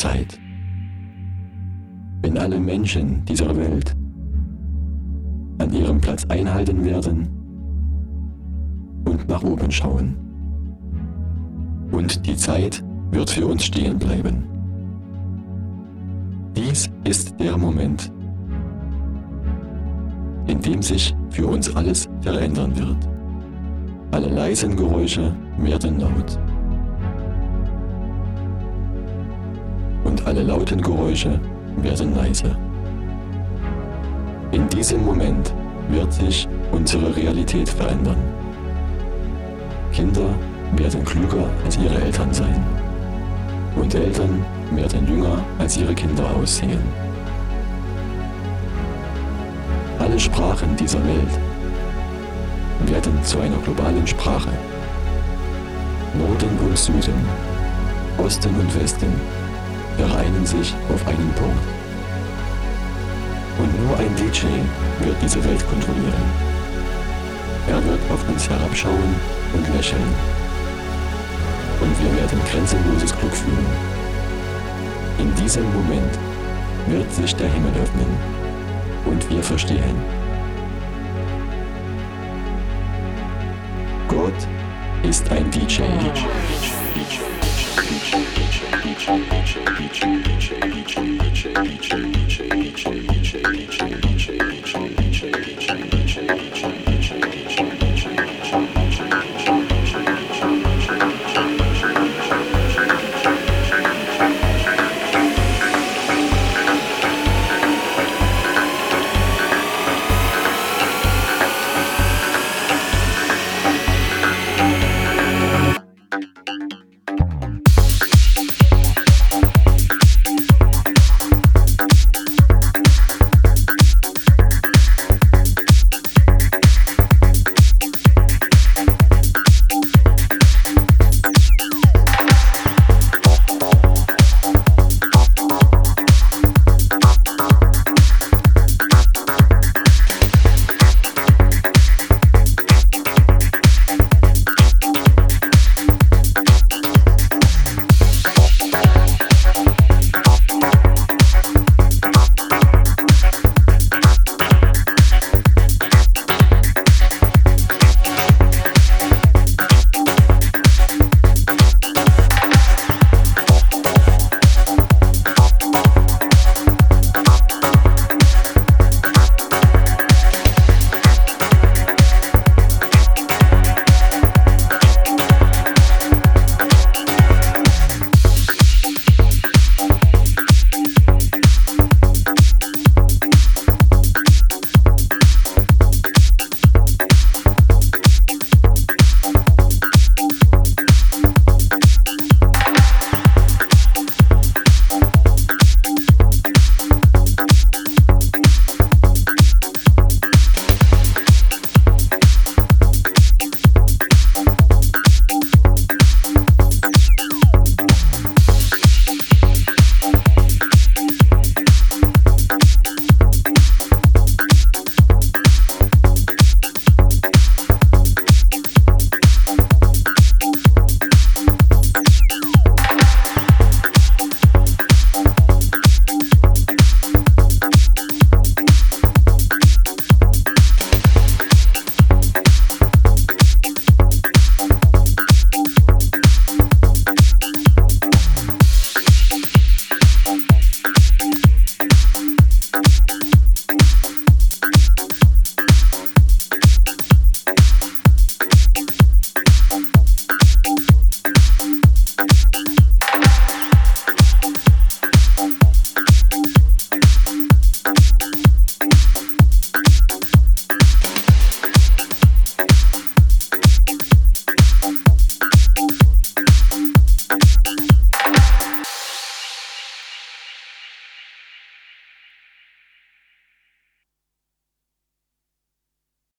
Zeit. Wenn alle Menschen dieser Welt an ihrem Platz einhalten werden und nach oben schauen. Und die Zeit wird für uns stehen bleiben. Dies ist der Moment, in dem sich für uns alles verändern wird. Alle leisen Geräusche werden laut. Und alle lauten Geräusche werden leise. In diesem Moment wird sich unsere Realität verändern. Kinder werden klüger als ihre Eltern sein. Und Eltern werden jünger als ihre Kinder aussehen. Alle Sprachen dieser Welt werden zu einer globalen Sprache. Norden und Süden, Osten und Westen vereinen sich auf einen Punkt. Und nur ein DJ wird diese Welt kontrollieren. Er wird auf uns herabschauen und lächeln. Und wir werden grenzenloses Glück fühlen. In diesem Moment wird sich der Himmel öffnen und wir verstehen. Gott ist ein DJ. DJ, DJ, DJ, 一拳一拳一拳一拳一拳一拳一拳